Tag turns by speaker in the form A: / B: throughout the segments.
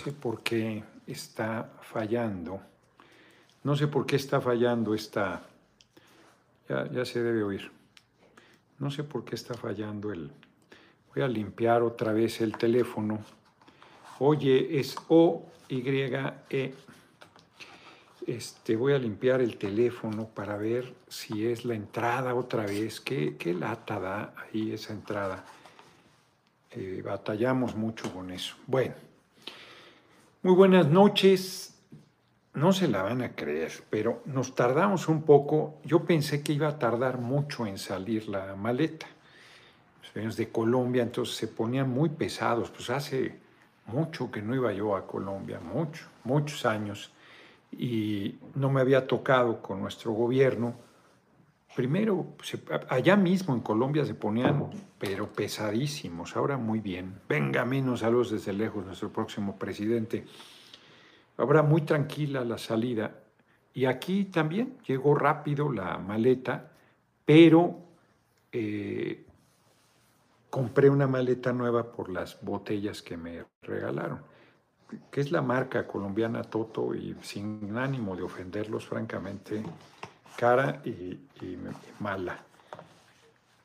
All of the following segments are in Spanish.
A: sé por qué está fallando. No sé por qué está fallando esta... Ya, ya se debe oír. No sé por qué está fallando el... Voy a limpiar otra vez el teléfono. Oye, es O-Y-E. Este, voy a limpiar el teléfono para ver si es la entrada otra vez. ¿Qué, qué lata da ahí esa entrada? Eh, batallamos mucho con eso. Bueno, muy buenas noches. No se la van a creer, pero nos tardamos un poco. Yo pensé que iba a tardar mucho en salir la maleta. Los de Colombia, entonces se ponían muy pesados. Pues hace mucho que no iba yo a Colombia, mucho, muchos años. Y no me había tocado con nuestro gobierno. Primero, allá mismo en Colombia se ponían, pero pesadísimos, ahora muy bien. Venga, menos saludos desde lejos, nuestro próximo presidente. Habrá muy tranquila la salida. Y aquí también llegó rápido la maleta, pero eh, compré una maleta nueva por las botellas que me regalaron, que es la marca colombiana Toto y sin ánimo de ofenderlos, francamente, cara y, mala.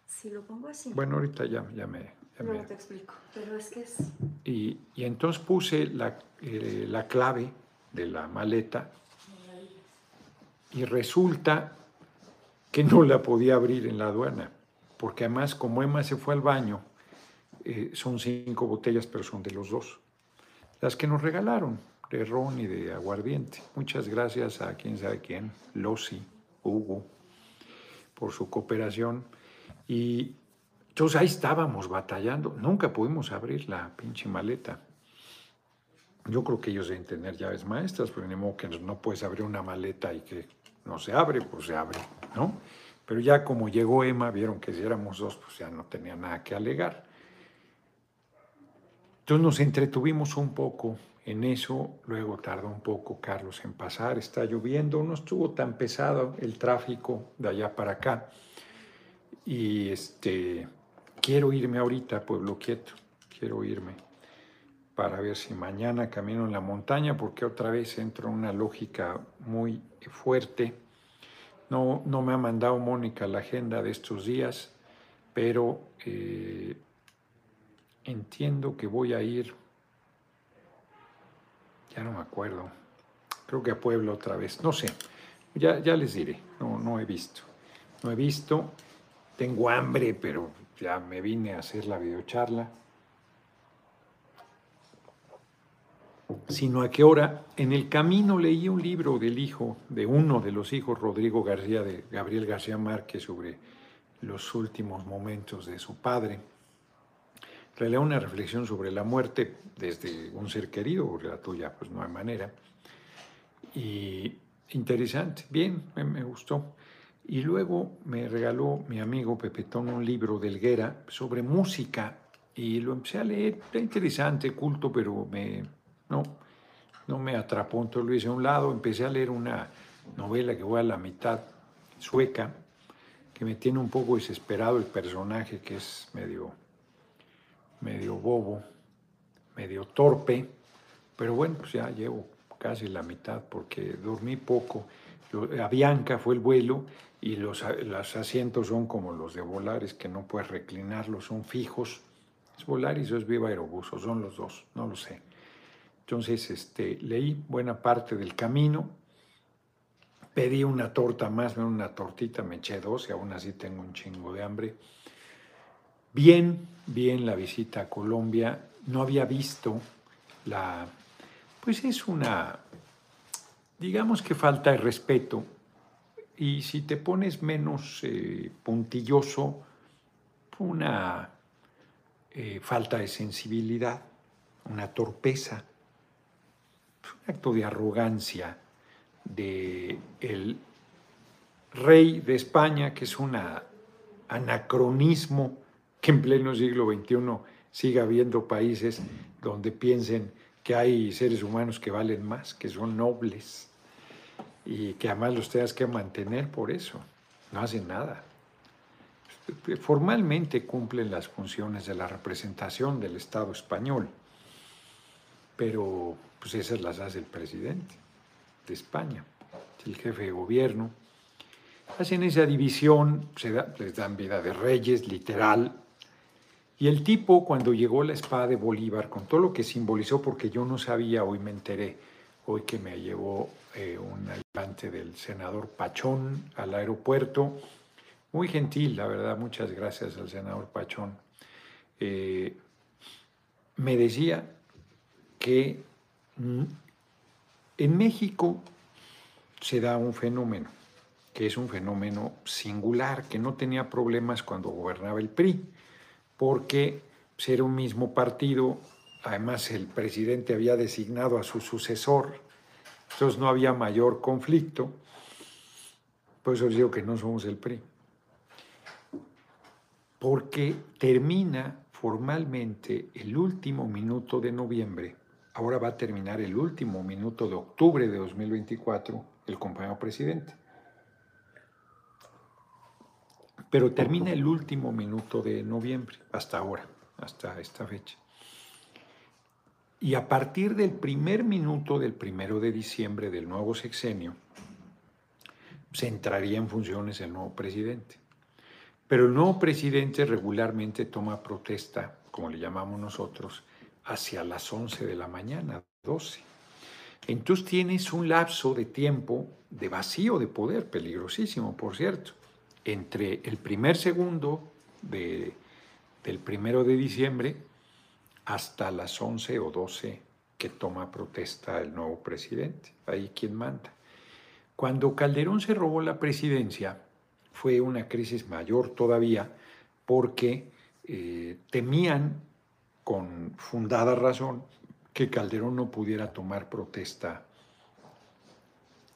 B: Si lo pongo así.
A: Bueno, ahorita ya, ya me...
B: no, te explico, pero es que es...
A: Y, entonces puse la, eh, la clave de la maleta y resulta que no la podía abrir en la aduana, porque además como Emma se fue al baño, eh, son cinco botellas, pero son de los dos, las que nos regalaron, de ron y de aguardiente. Muchas gracias a quien sabe quién, Losi, Hugo, por su cooperación. Y entonces ahí estábamos batallando, nunca pudimos abrir la pinche maleta. Yo creo que ellos deben tener llaves maestras, porque ni modo que no puedes abrir una maleta y que no se abre, pues se abre, ¿no? Pero ya como llegó Emma, vieron que si éramos dos, pues ya no tenía nada que alegar. Entonces nos entretuvimos un poco en eso, luego tardó un poco Carlos en pasar, está lloviendo, no estuvo tan pesado el tráfico de allá para acá. Y este, quiero irme ahorita, pueblo quieto, quiero irme para ver si mañana camino en la montaña, porque otra vez entro en una lógica muy fuerte. No, no me ha mandado Mónica la agenda de estos días, pero eh, entiendo que voy a ir, ya no me acuerdo, creo que a Puebla otra vez, no sé, ya, ya les diré, no, no he visto, no he visto, tengo hambre, pero ya me vine a hacer la videocharla. sino a qué hora. En el camino leí un libro del hijo, de uno de los hijos, Rodrigo García, de Gabriel García Márquez, sobre los últimos momentos de su padre. Relea una reflexión sobre la muerte desde un ser querido, porque la tuya pues no hay manera. Y interesante, bien, me, gustó. Y luego me regaló mi amigo Pepetón un libro de Elguera sobre música y lo empecé a leer. Era interesante, culto, pero me, no, no me atrapó, entonces lo hice a un lado, empecé a leer una novela que voy a la mitad, sueca, que me tiene un poco desesperado el personaje, que es medio, medio bobo, medio torpe, pero bueno, pues ya llevo casi la mitad porque dormí poco. A Bianca fue el vuelo y los, los asientos son como los de Volaris, que no puedes reclinarlos, son fijos. ¿Es Volaris o es Viva Aerobús? son los dos? No lo sé. Entonces, este, leí buena parte del camino, pedí una torta más, una tortita, me eché dos y aún así tengo un chingo de hambre. Bien, bien la visita a Colombia, no había visto la, pues es una, digamos que falta de respeto. Y si te pones menos eh, puntilloso, una eh, falta de sensibilidad, una torpeza un acto de arrogancia del el rey de España, que es un anacronismo en pleno siglo XXI siga habiendo países donde piensen que hay seres humanos que valen más, que son nobles y que además los tengas que mantener por eso. No hacen nada. Formalmente cumplen las funciones de la representación del Estado español pero pues esas las hace el presidente de España, el jefe de gobierno. Hacen esa división, les dan vida de reyes, literal. Y el tipo, cuando llegó la espada de Bolívar, con todo lo que simbolizó, porque yo no sabía, hoy me enteré, hoy que me llevó eh, un ayudante del senador Pachón al aeropuerto, muy gentil, la verdad, muchas gracias al senador Pachón. Eh, me decía que mm, en México se da un fenómeno, que es un fenómeno singular, que no tenía problemas cuando gobernaba el PRI, porque ser un mismo partido, además el presidente había designado a su sucesor, entonces no había mayor conflicto, por eso digo que no somos el PRI, porque termina formalmente el último minuto de noviembre, ahora va a terminar el último minuto de octubre de 2024, el compañero presidente. Pero termina el último minuto de noviembre, hasta ahora, hasta esta fecha. Y a partir del primer minuto del primero de diciembre del nuevo sexenio, se entraría en funciones el nuevo presidente. Pero el nuevo presidente regularmente toma protesta, como le llamamos nosotros, hacia las 11 de la mañana, 12. Entonces tienes un lapso de tiempo de vacío de poder, peligrosísimo, por cierto, entre el primer segundo de, del primero de diciembre hasta las 11 o 12 que toma protesta el nuevo presidente. Ahí quien manda. Cuando Calderón se robó la presidencia, fue una crisis mayor todavía porque eh, temían con fundada razón que Calderón no pudiera tomar protesta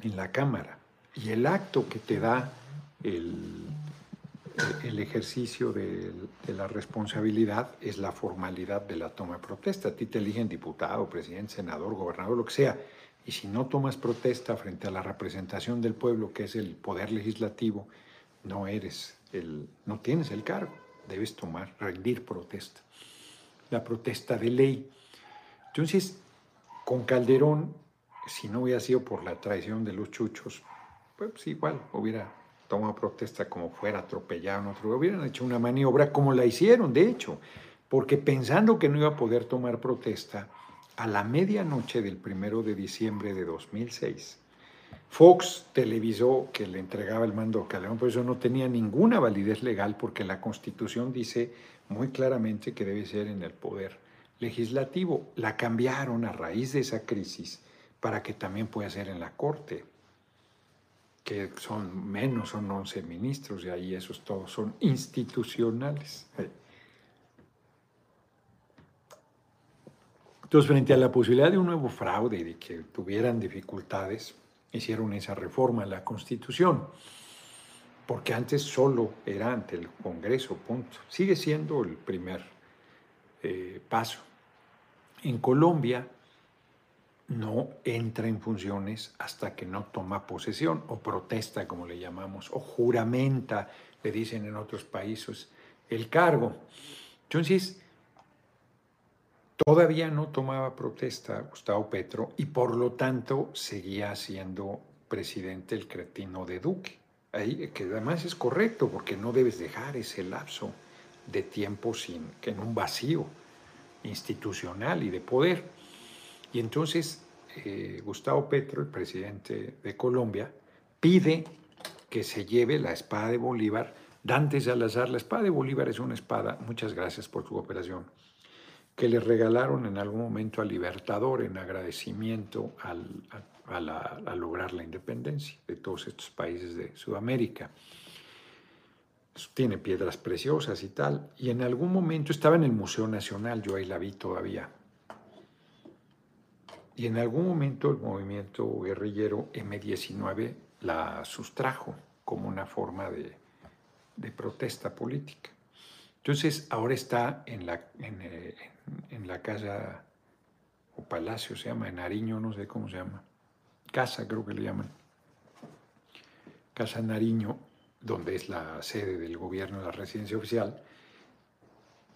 A: en la Cámara. Y el acto que te da el, ejercicio de, de, la responsabilidad es la formalidad de la toma de protesta. A ti te eligen diputado, presidente, senador, gobernador, lo que sea. Y si no tomas protesta frente a la representación del pueblo, que es el poder legislativo, no eres el, no tienes el cargo, debes tomar, rendir protesta. La protesta de ley. Entonces, con Calderón, si no hubiera sido por la traición de los chuchos, pues igual hubiera tomado protesta como fuera atropellado, otro, hubieran hecho una maniobra como la hicieron, de hecho, porque pensando que no iba a poder tomar protesta, a la medianoche del primero de diciembre de 2006, Fox televisó que le entregaba el mando a Calderón, por eso no tenía ninguna validez legal, porque la Constitución dice muy claramente que debe ser en el poder legislativo. La cambiaron a raíz de esa crisis para que también pueda ser en la Corte, que son menos, son 11 ministros, y ahí esos todos son institucionales. Entonces, frente a la posibilidad de un nuevo fraude y de que tuvieran dificultades, hicieron esa reforma en la Constitución, porque antes solo era ante el Congreso, punto. Sigue siendo el primer eh, paso. En Colombia no entra en funciones hasta que no toma posesión o protesta, como le llamamos, o juramenta, le dicen en otros países, el cargo. Entonces, Todavía no tomaba protesta Gustavo Petro y por lo tanto seguía siendo presidente el cretino de Duque. Ahí, que además es correcto porque no debes dejar ese lapso de tiempo sin que en un vacío institucional y de poder. Y entonces eh, Gustavo Petro, el presidente de Colombia, pide que se lleve la espada de Bolívar. Dante Salazar, la espada de Bolívar es una espada, muchas gracias por su cooperación, que le regalaron en algún momento al Libertador en agradecimiento al, a, lograr la independencia de todos estos países de Sudamérica. Tiene piedras preciosas y tal. Y en algún momento estaba en el Museo Nacional, yo ahí la vi todavía. Y en algún momento el movimiento guerrillero M19 la sustrajo como una forma de, de protesta política. Entonces ahora está en la, eh, en la casa o palacio, se llama, en Nariño, no sé cómo se llama, casa creo que le llaman, Casa Nariño, donde es la sede del gobierno, la residencia oficial,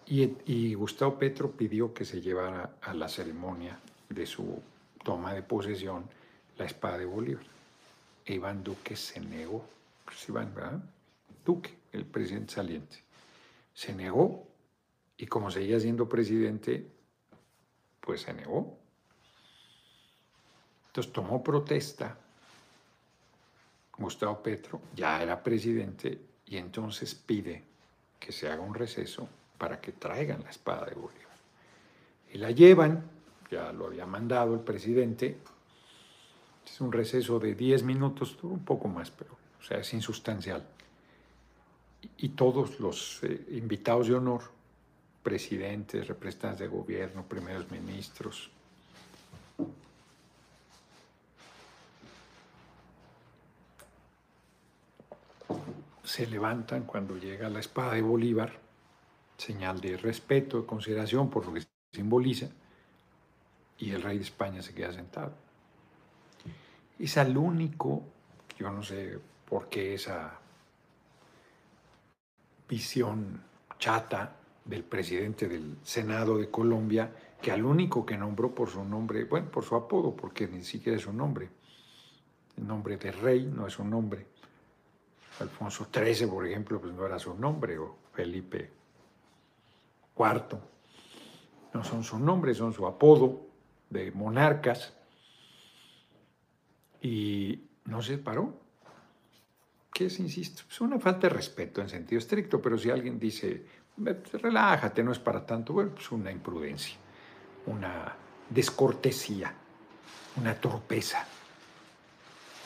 A: y, y Gustavo Petro pidió que se llevara a la ceremonia de su toma de posesión la espada de Bolívar. E Iván Duque se negó, pues Iván. Duque, el presidente saliente, se negó y como seguía siendo presidente, pues se negó. Entonces tomó protesta Gustavo Petro, ya era presidente, y entonces pide que se haga un receso para que traigan la espada de Bolívar. Y la llevan, ya lo había mandado el presidente, es un receso de 10 minutos, un poco más, pero o sea, es insustancial. Y todos los eh, invitados de honor, presidentes, representantes de gobierno, primeros ministros, se levantan cuando llega la espada de Bolívar, señal de respeto, de consideración por lo que simboliza, y el rey de España se queda sentado. Es al único, yo no sé por qué esa visión chata del presidente del Senado de Colombia, que al único que nombró por su nombre, bueno, por su apodo, porque ni siquiera es un nombre, el nombre de rey no es un nombre, Alfonso XIII, por ejemplo, pues no era su nombre, o Felipe IV. No son su nombre, son su apodo de monarcas. Y no se paró. ¿Qué es, insisto? Es una falta de respeto en sentido estricto, pero si alguien dice, relájate, no es para tanto, bueno, pues una imprudencia, una descortesía, una torpeza,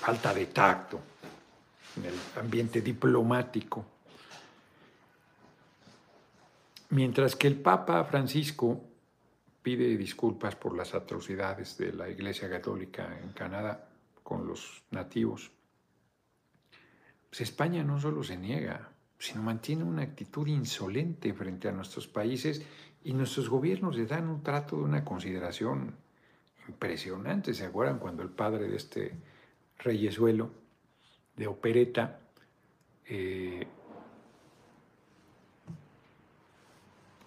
A: falta de tacto en el ambiente diplomático. Mientras que el Papa Francisco pide disculpas por las atrocidades de la Iglesia Católica en Canadá con los nativos, pues España no solo se niega, sino mantiene una actitud insolente frente a nuestros países y nuestros gobiernos le dan un trato de una consideración impresionante. ¿Se acuerdan cuando el padre de este reyesuelo de opereta, eh,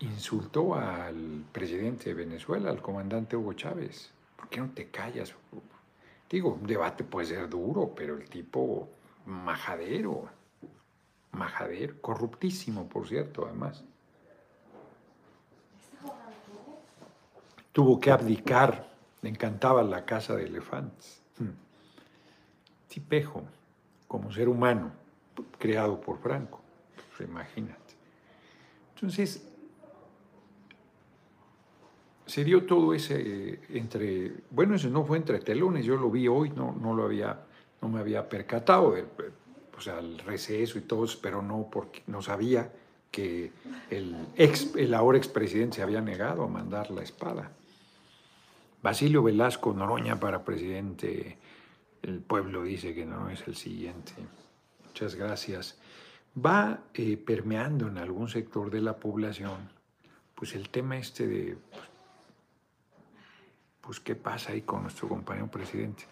A: insultó al presidente de Venezuela, al comandante Hugo Chávez. ¿Por qué no te callas? Digo, un debate puede ser duro, pero el tipo majadero, majadero, corruptísimo, por cierto, además. Tuvo que abdicar, le encantaba la casa de elefantes. Hmm. Tipejo como ser humano, creado por Franco. Pues imagínate. Entonces, se dio todo ese entre, bueno, eso no fue entre telones, yo lo vi hoy, no, no lo había, no me había percatado, del, o sea, el receso y todo, pero no porque no sabía que el, ex, el ahora expresidente se había negado a mandar la espada. Basilio Velasco Noroña para presidente, el pueblo dice que no es el siguiente. Muchas gracias. Va eh, permeando en algún sector de la población, pues el tema este de, pues, pues, qué pasa ahí con nuestro compañero presidente.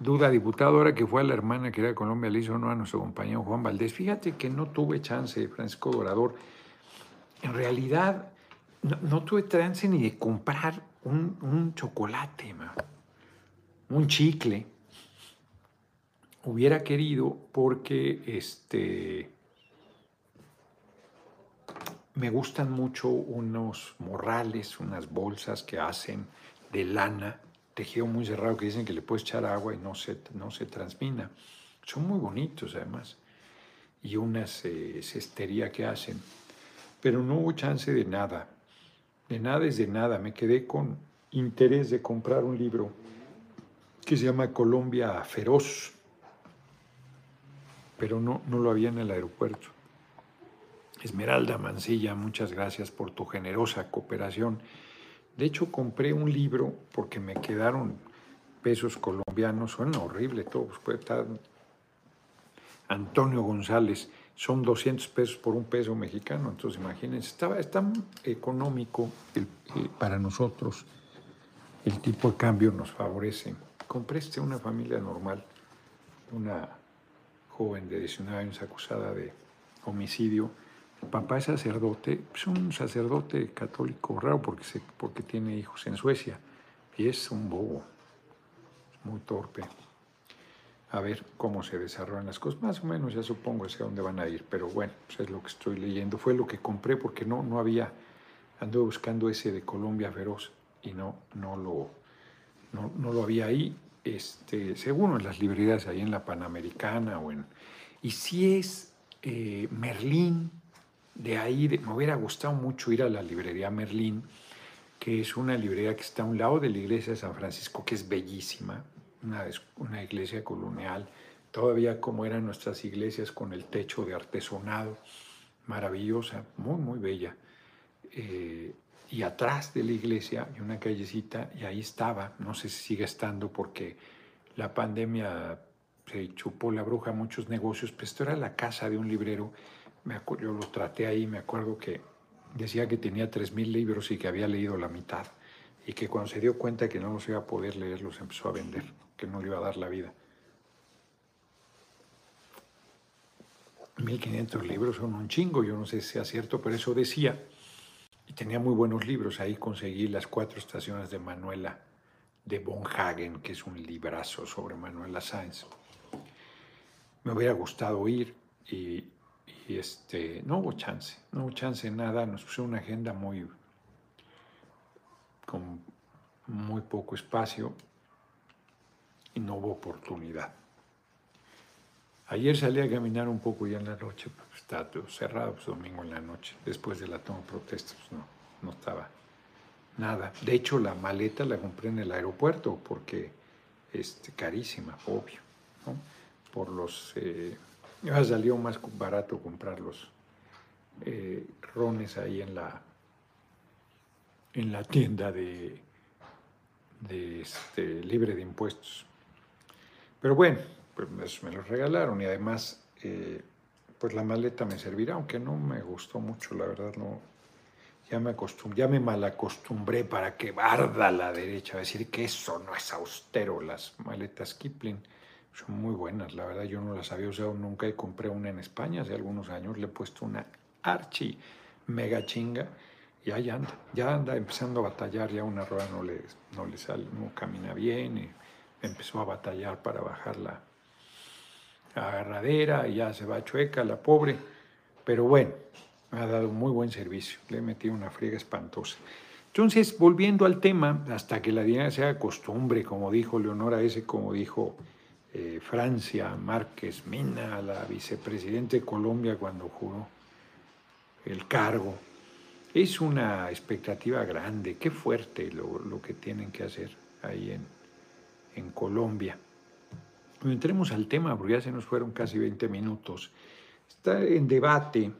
A: Duda, diputado, ahora que fue a la hermana que era de Colombia, le hizo no a nuestro compañero Juan Valdés. Fíjate que no tuve chance, Francisco Dorador. En realidad, no, tuve chance ni de comprar un, chocolate, un chicle hubiera querido porque este, me gustan mucho unos morrales, unas bolsas que hacen de lana, tejido muy cerrado, que dicen que le puedes echar agua y no se, no se transmina. Son muy bonitos además. Y una eh, cestería que hacen. Pero no hubo chance de nada. De nada es de nada. Me quedé con interés de comprar un libro que se llama Colombia Feroz pero no, no lo había en el aeropuerto. Esmeralda Mancilla, muchas gracias por tu generosa cooperación. De hecho, compré un libro porque me quedaron pesos colombianos, suena horrible todo, pues estar Antonio González, son 200 pesos por un peso mexicano, entonces imagínense, estaba, es tan económico eh, para nosotros, el tipo de cambio nos favorece. Compré este una familia normal, una joven de 19 años acusada de homicidio. Papá es sacerdote, es un sacerdote católico raro porque, se, porque tiene hijos en Suecia. Y es un bobo, muy torpe. A ver cómo se desarrollan las cosas. Más o menos ya supongo hacia dónde van a ir, pero bueno, pues es lo que estoy leyendo. Fue lo que compré porque no, no había, ando buscando ese de Colombia Feroz y no, no, lo, no, no lo había ahí. Este, seguro en las librerías ahí en la Panamericana o en... Y si es eh, Merlín, de ahí me hubiera gustado mucho ir a la librería Merlín, que es una librería que está a un lado de la iglesia de San Francisco, que es bellísima, una, una iglesia colonial, todavía como eran nuestras iglesias con el techo de artesonado, maravillosa, muy, muy bella. Eh, y atrás de la iglesia hay una callecita y ahí estaba, no sé si sigue estando porque la pandemia se chupó la bruja muchos negocios, pero esto era la casa de un librero, me yo lo traté ahí, me acuerdo que decía que tenía 3.000 libros y que había leído la mitad y que cuando se dio cuenta que no los iba a poder leer los empezó a vender, que no le iba a dar la vida. 1.500 libros son un chingo, yo no sé si sea cierto, pero eso decía. Y tenía muy buenos libros. Ahí conseguí Las Cuatro Estaciones de Manuela de Von Hagen, que es un librazo sobre Manuela Sáenz. Me hubiera gustado ir y, este, no hubo chance, no hubo chance nada. Nos puso una agenda muy, con muy poco espacio y no hubo oportunidad. Ayer salí a caminar un poco ya en la noche, pues, está todo cerrado, pues, domingo en la noche, después de la toma de protestas, no, no estaba nada. De hecho, la maleta la compré en el aeropuerto porque este, carísima, obvio, ¿no? Por los... Eh, salió más barato comprar los eh, rones ahí en la, en la tienda de, de este, libre de impuestos. Pero bueno, pues me los regalaron y además eh, pues la maleta me servirá, aunque no me gustó mucho, la verdad no, ya me acostumbré, ya me malacostumbré para que barda la derecha, decir que eso no es austero, las maletas Kipling son muy buenas, la verdad yo no las había usado nunca y compré una en España hace algunos años, le he puesto una archi mega chinga y ahí anda, ya anda empezando a batallar, ya una rueda no le, no le sale, no camina bien y empezó a batallar para bajarla agarradera y ya se va chueca la pobre. Pero bueno, ha dado muy buen servicio. Le he metido una friega espantosa. Entonces, volviendo al tema, hasta que la dinámica sea costumbre, como dijo Leonora ese, como dijo eh, Francia Márquez Mina, la vicepresidenta de Colombia cuando juró el cargo. Es una expectativa grande, qué fuerte lo, que tienen que hacer ahí en, en Colombia. Entremos al tema, porque ya se nos fueron casi 20 minutos. Está en debate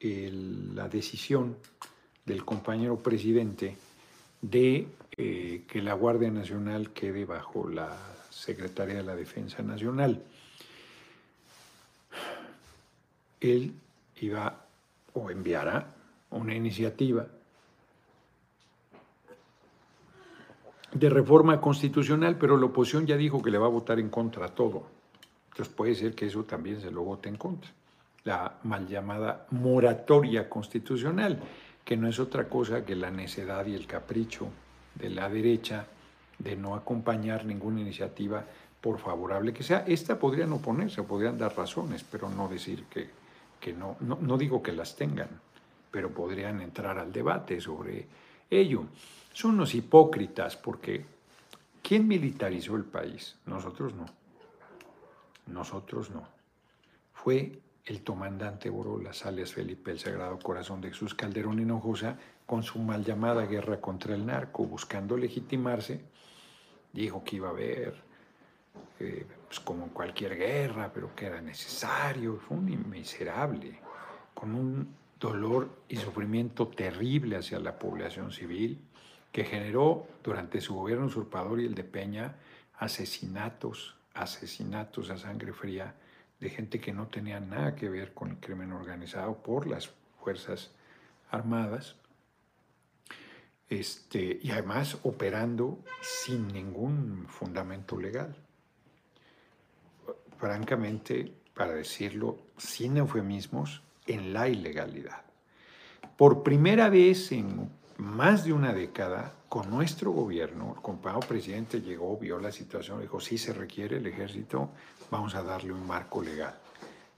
A: la decisión del compañero presidente de eh, que la Guardia Nacional quede bajo la Secretaría de la Defensa Nacional. Él iba o enviará una iniciativa de reforma constitucional, pero la oposición ya dijo que le va a votar en contra a todo. Entonces puede ser que eso también se lo vote en contra. La mal llamada moratoria constitucional, que no es otra cosa que la necedad y el capricho de la derecha de no acompañar ninguna iniciativa por favorable que sea. Esta podrían oponerse, podrían dar razones, pero no decir que, que no, no, no digo que las tengan, pero podrían entrar al debate sobre ello son unos hipócritas porque ¿quién militarizó el país? Nosotros no. Nosotros no. Fue el comandante Borolas, alias Felipe el Sagrado Corazón de Jesús Calderón Hinojosa, con su mal llamada guerra contra el narco, buscando legitimarse, dijo que iba a haber, eh, pues como cualquier guerra, pero que era necesario. Fue un miserable, con un dolor y sufrimiento terrible hacia la población civil que generó durante su gobierno usurpador y el de Peña asesinatos, asesinatos a sangre fría de gente que no tenía nada que ver con el crimen organizado por las Fuerzas Armadas, este, y además operando sin ningún fundamento legal. Francamente, para decirlo sin eufemismos, en la ilegalidad. Por primera vez en más de una década, con nuestro gobierno, el compañero presidente llegó, vio la situación, dijo, si se requiere el ejército, vamos a darle un marco legal.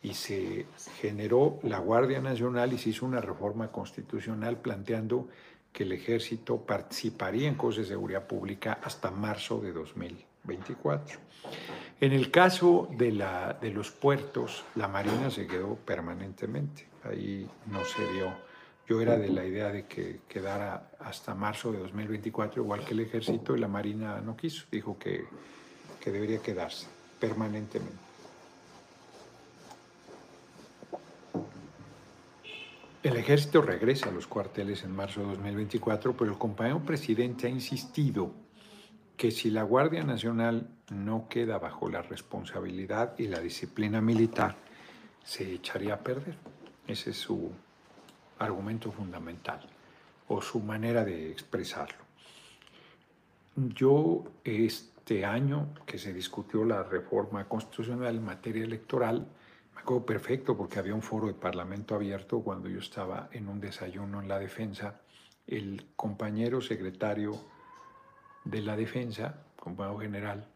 A: Y se generó la Guardia Nacional y se hizo una reforma constitucional planteando que el ejército participaría en cosas de seguridad pública hasta marzo de 2024. En el caso de, la, de los puertos, la Marina se quedó permanentemente, ahí no se dio. Yo era de la idea de que quedara hasta marzo de 2024, igual que el ejército, y la Marina no quiso, dijo que, que debería quedarse permanentemente. El ejército regresa a los cuarteles en marzo de 2024, pero el compañero presidente ha insistido que si la Guardia Nacional no queda bajo la responsabilidad y la disciplina militar, se echaría a perder. Ese es su argumento fundamental o su manera de expresarlo. Yo este año que se discutió la reforma constitucional en materia electoral, me perfecto porque había un foro de parlamento abierto cuando yo estaba en un desayuno en la defensa, el compañero secretario de la defensa, compañero general,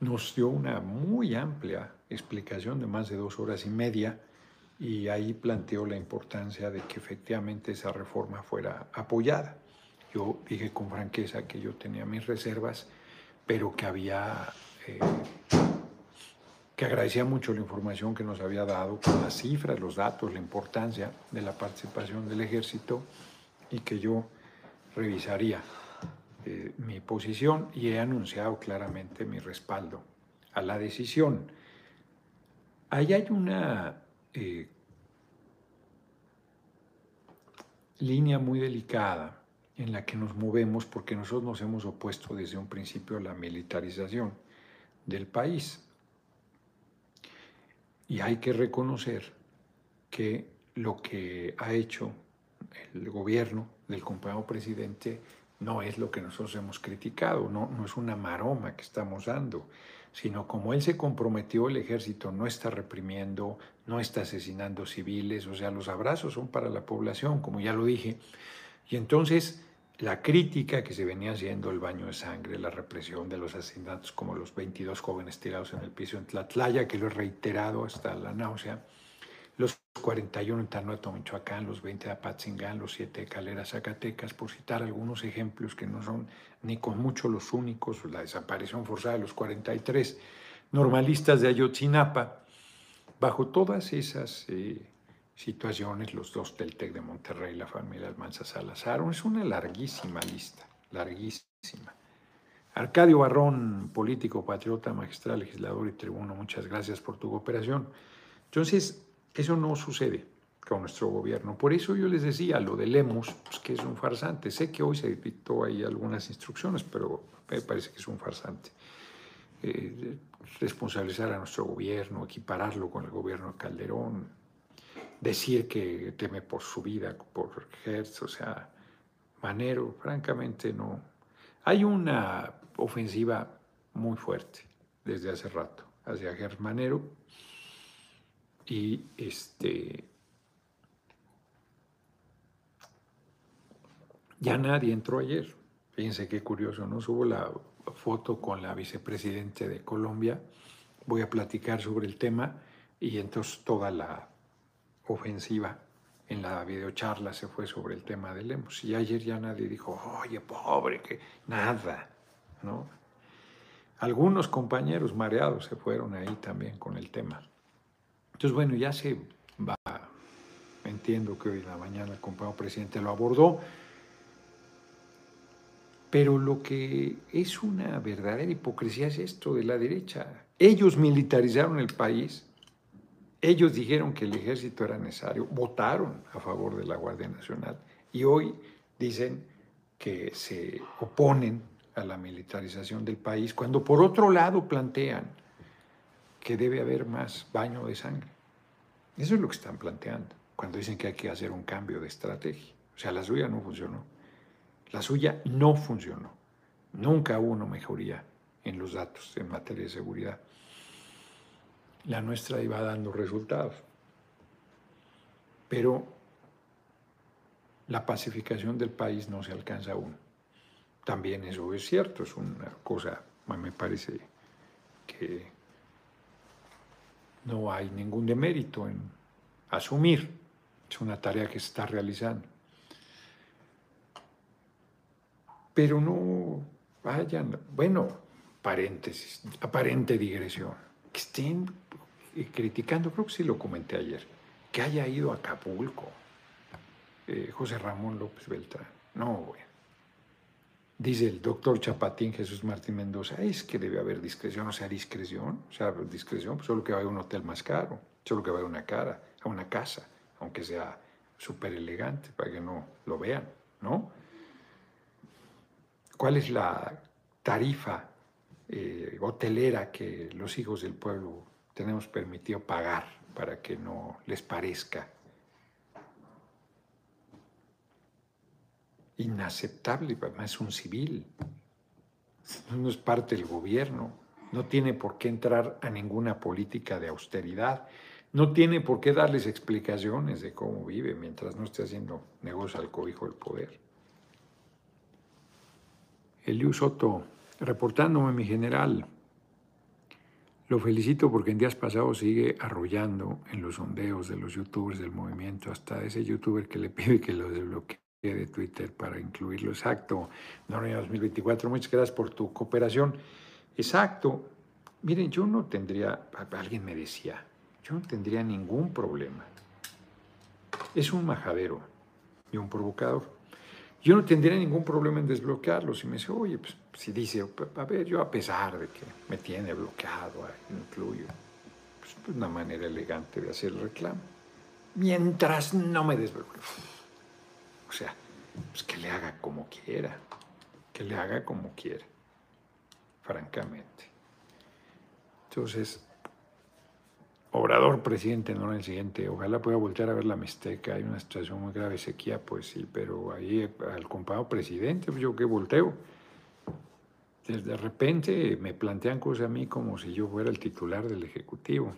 A: nos dio una muy amplia explicación de más de dos horas y media y ahí planteó la importancia de que efectivamente esa reforma fuera apoyada. Yo dije con franqueza que yo tenía mis reservas, pero que había, eh, que agradecía mucho la información que nos había dado, las cifras, los datos, la importancia de la participación del ejército y que yo revisaría eh, mi posición y he anunciado claramente mi respaldo a la decisión. Ahí hay una eh, línea muy delicada en la que nos movemos porque nosotros nos hemos opuesto desde un principio a la militarización del país. Y hay que reconocer que lo que ha hecho el gobierno del compañero presidente no es lo que nosotros hemos criticado, no, no es una maroma que estamos dando, sino como él se comprometió, el ejército no está reprimiendo, no está asesinando civiles, o sea, los abrazos son para la población, como ya lo dije. Y entonces la crítica que se venía haciendo, el baño de sangre, la represión de los asesinatos, como los 22 jóvenes tirados en el piso en Tlatlaya, que lo he reiterado hasta la náusea, los 41 en Tanueto, Michoacán, los 20 de Apatzingán, los 7 de Calera, Zacatecas, por citar algunos ejemplos que no son ni con mucho los únicos, la desaparición forzada de los 43 normalistas de Ayotzinapa. Bajo todas esas eh, situaciones, los dos del TEC de Monterrey, la familia Almanza Salazar, es una larguísima lista, larguísima. Arcadio Barrón, político, patriota, magistral, legislador y tribuno, muchas gracias por tu cooperación. Entonces, eso no sucede con nuestro gobierno. Por eso yo les decía lo de Lemos, pues, que es un farsante. Sé que hoy se dictó ahí algunas instrucciones, pero me parece que es un farsante. Eh, responsabilizar a nuestro gobierno, equipararlo con el gobierno de Calderón, decir que teme por su vida, por Hertz, o sea, Manero, francamente no. Hay una ofensiva muy fuerte desde hace rato hacia Gertz Manero y este, ya nadie entró ayer. Fíjense qué curioso, ¿no? Subo la foto con la vicepresidente de Colombia. Voy a platicar sobre el tema y entonces toda la ofensiva en la videocharla se fue sobre el tema de Lemos. Y ayer ya nadie dijo, oye, pobre, que nada, ¿no? Algunos compañeros mareados se fueron ahí también con el tema. Entonces, bueno, ya se va, entiendo que hoy en la mañana el compañero presidente lo abordó, pero lo que es una verdadera hipocresía es esto de la derecha. Ellos militarizaron el país, ellos dijeron que el ejército era necesario, votaron a favor de la Guardia Nacional y hoy dicen que se oponen a la militarización del país, cuando por otro lado plantean que debe haber más baño de sangre. Eso es lo que están planteando cuando dicen que hay que hacer un cambio de estrategia. O sea, la suya no funcionó. La suya no funcionó. Nunca hubo una mejoría en los datos en materia de seguridad. La nuestra iba dando resultados. Pero la pacificación del país no se alcanza aún. También eso es cierto, es una cosa, me parece que no hay ningún demérito en asumir, es una tarea que se está realizando. Pero no vayan, bueno, paréntesis, aparente digresión, que estén criticando, creo que sí lo comenté ayer, que haya ido a Acapulco eh, José Ramón López Beltrán. No, bueno. Dice el doctor Chapatín Jesús Martín Mendoza, es que debe haber discreción, o sea, discreción, o sea, discreción, solo que vaya a un hotel más caro, solo que vaya a una cara, a una casa, aunque sea súper elegante, para que no lo vean, ¿no? ¿Cuál es la tarifa eh, hotelera que los hijos del pueblo tenemos permitido pagar para que no les parezca inaceptable, además es un civil, no es parte del gobierno, no tiene por qué entrar a ninguna política de austeridad, no tiene por qué darles explicaciones de cómo vive mientras no esté haciendo negocio al cobijo del poder. Eliu Soto, reportándome mi general, lo felicito porque en días pasados sigue arrollando en los sondeos de los youtubers del movimiento, hasta ese youtuber que le pide que lo desbloquee de Twitter para incluirlo. Exacto, Noria 2024, muchas gracias por tu cooperación. Exacto, miren, yo no tendría, alguien me decía, yo no tendría ningún problema. Es un majadero y un provocador. Yo no tendría ningún problema en desbloquearlo. Si me dice, oye, pues si dice, a ver, yo a pesar de que me tiene bloqueado, incluyo, pues, pues una manera elegante de hacer el reclamo. Mientras no me desbloquee. O sea, pues que le haga como quiera, que le haga como quiera, francamente. Entonces, Obrador presidente, no en el siguiente, ojalá pueda voltear a ver la Mixteca, hay una situación muy grave, sequía, pues sí, pero ahí al compañero presidente, pues yo que volteo. De repente me plantean cosas a mí como si yo fuera el titular del Ejecutivo.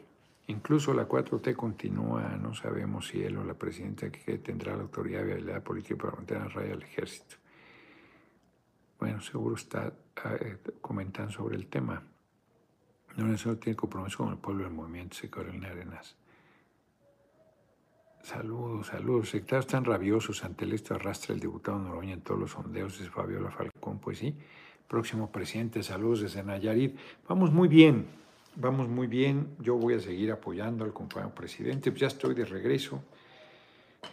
A: Incluso la 4T continúa, no sabemos si él o la presidenta que tendrá la autoridad de habilidad política para mantener a raya al ejército. Bueno, seguro está eh, comentando sobre el tema. No solo tiene compromiso con el pueblo del movimiento se Carolina Arenas. Saludos, saludos. Sectarios tan rabiosos ante el esto arrastra el diputado Noroña en todos los sondeos, es Fabiola Falcón. Pues sí, próximo presidente, saludos desde Nayarit. Vamos muy bien vamos muy bien, yo voy a seguir apoyando al compañero presidente, ya estoy de regreso,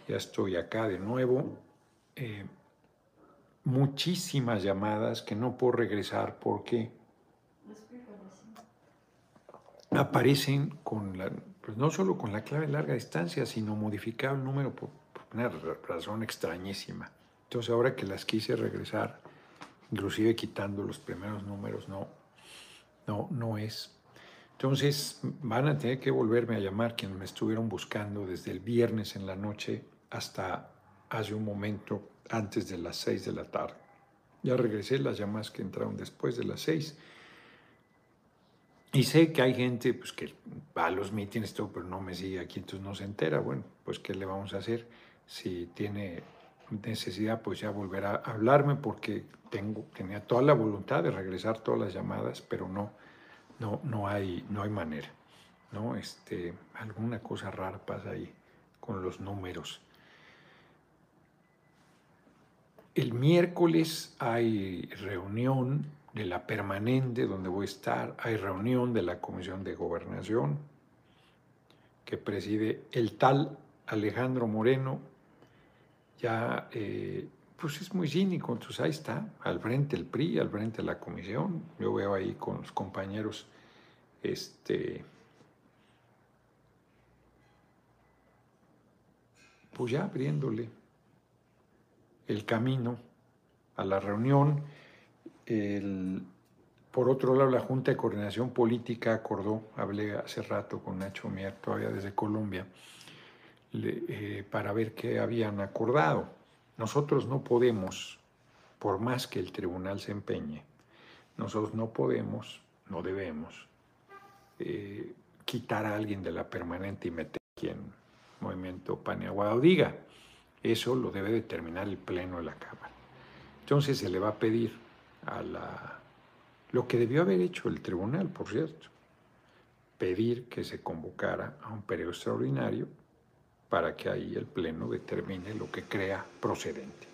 A: ya estoy acá de nuevo. Eh, muchísimas llamadas que no puedo regresar porque aparecen con pues no solo con la clave larga distancia, sino modificado el número por, una razón extrañísima. Entonces ahora que las quise regresar, inclusive quitando los primeros números, no, no, no es entonces van a tener que volverme a llamar quienes me estuvieron buscando desde el viernes en la noche hasta hace un momento antes de las 6 de la tarde. Ya regresé las llamadas que entraron después de las 6. Y sé que hay gente pues, que va a los mítines, todo, pero no me sigue aquí, entonces no se entera. Bueno, pues ¿qué le vamos a hacer? Si tiene necesidad, pues ya volverá a hablarme porque tengo, tenía toda la voluntad de regresar todas las llamadas, pero no no, no, hay, no hay manera. ¿no? Este, alguna cosa rara pasa ahí con los números. El miércoles hay reunión de la permanente donde voy a estar, hay reunión de la Comisión de Gobernación que preside el tal Alejandro Moreno, ya eh, pues es muy cínico, entonces ahí está, al frente el PRI, al frente la comisión, yo veo ahí con los compañeros, este, pues ya abriéndole el camino a la reunión. Por otro lado, la Junta de Coordinación Política acordó, hablé hace rato con Nacho Mier, todavía desde Colombia, eh, para ver qué habían acordado. Nosotros no podemos, por más que el tribunal se empeñe, nosotros no podemos, no debemos eh, quitar a alguien de la permanente y meter aquí en Movimiento Paniaguado. Diga, Eso lo debe determinar el Pleno de la Cámara. Entonces se le va a pedir a la... Lo que debió haber hecho el tribunal, por cierto, pedir que se convocara a un periodo extraordinario para que ahí el Pleno determine lo que crea procedente,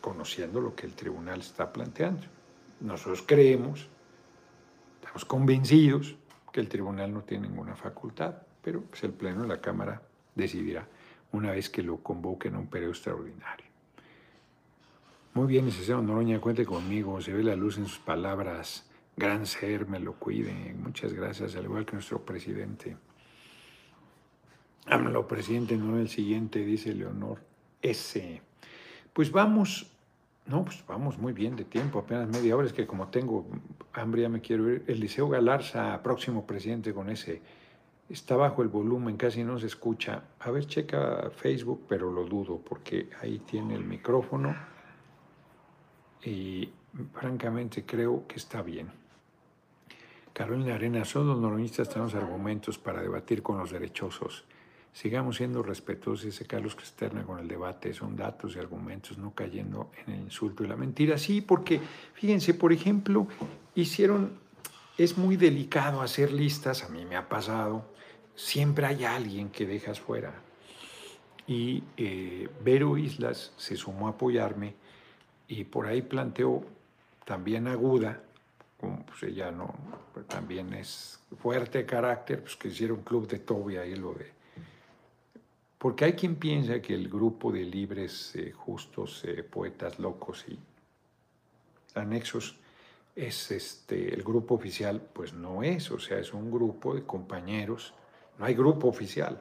A: conociendo lo que el tribunal está planteando. Nosotros creemos, estamos convencidos que el tribunal no tiene ninguna facultad, pero pues, el Pleno de la Cámara decidirá una vez que lo convoquen a un periodo extraordinario. Muy bien, licenciado Noroña, cuente conmigo, se ve la luz en sus palabras, gran ser, me lo cuide, muchas gracias, al igual que nuestro presidente. AMLO, presidente, no el siguiente, dice Leonor S. Pues vamos, no, pues vamos muy bien de tiempo, apenas media hora, es que como tengo hambre ya me quiero ir. Eliseo Galarza, próximo presidente con ese, está bajo el volumen, casi no se escucha. A ver, checa Facebook, pero lo dudo, porque ahí tiene el micrófono y francamente creo que está bien. Carolina Arena, solo los noroñistas tenemos argumentos para debatir con los derechosos. Sigamos siendo respetuosos, dice Carlos Cristerna, con el debate. Son datos y argumentos, no cayendo en el insulto y la mentira. Sí, porque fíjense, por ejemplo, hicieron, es muy delicado hacer listas, a mí me ha pasado, siempre hay alguien que dejas fuera. Y eh, Vero Islas se sumó a apoyarme y por ahí planteó también aguda, como pues ella no, pues también es fuerte carácter, pues que hicieron club de Toby ahí lo de porque hay quien piensa que el grupo de libres, eh, justos, eh, poetas locos y anexos es este, el grupo oficial, pues no es, o sea, es un grupo de compañeros, no hay grupo oficial,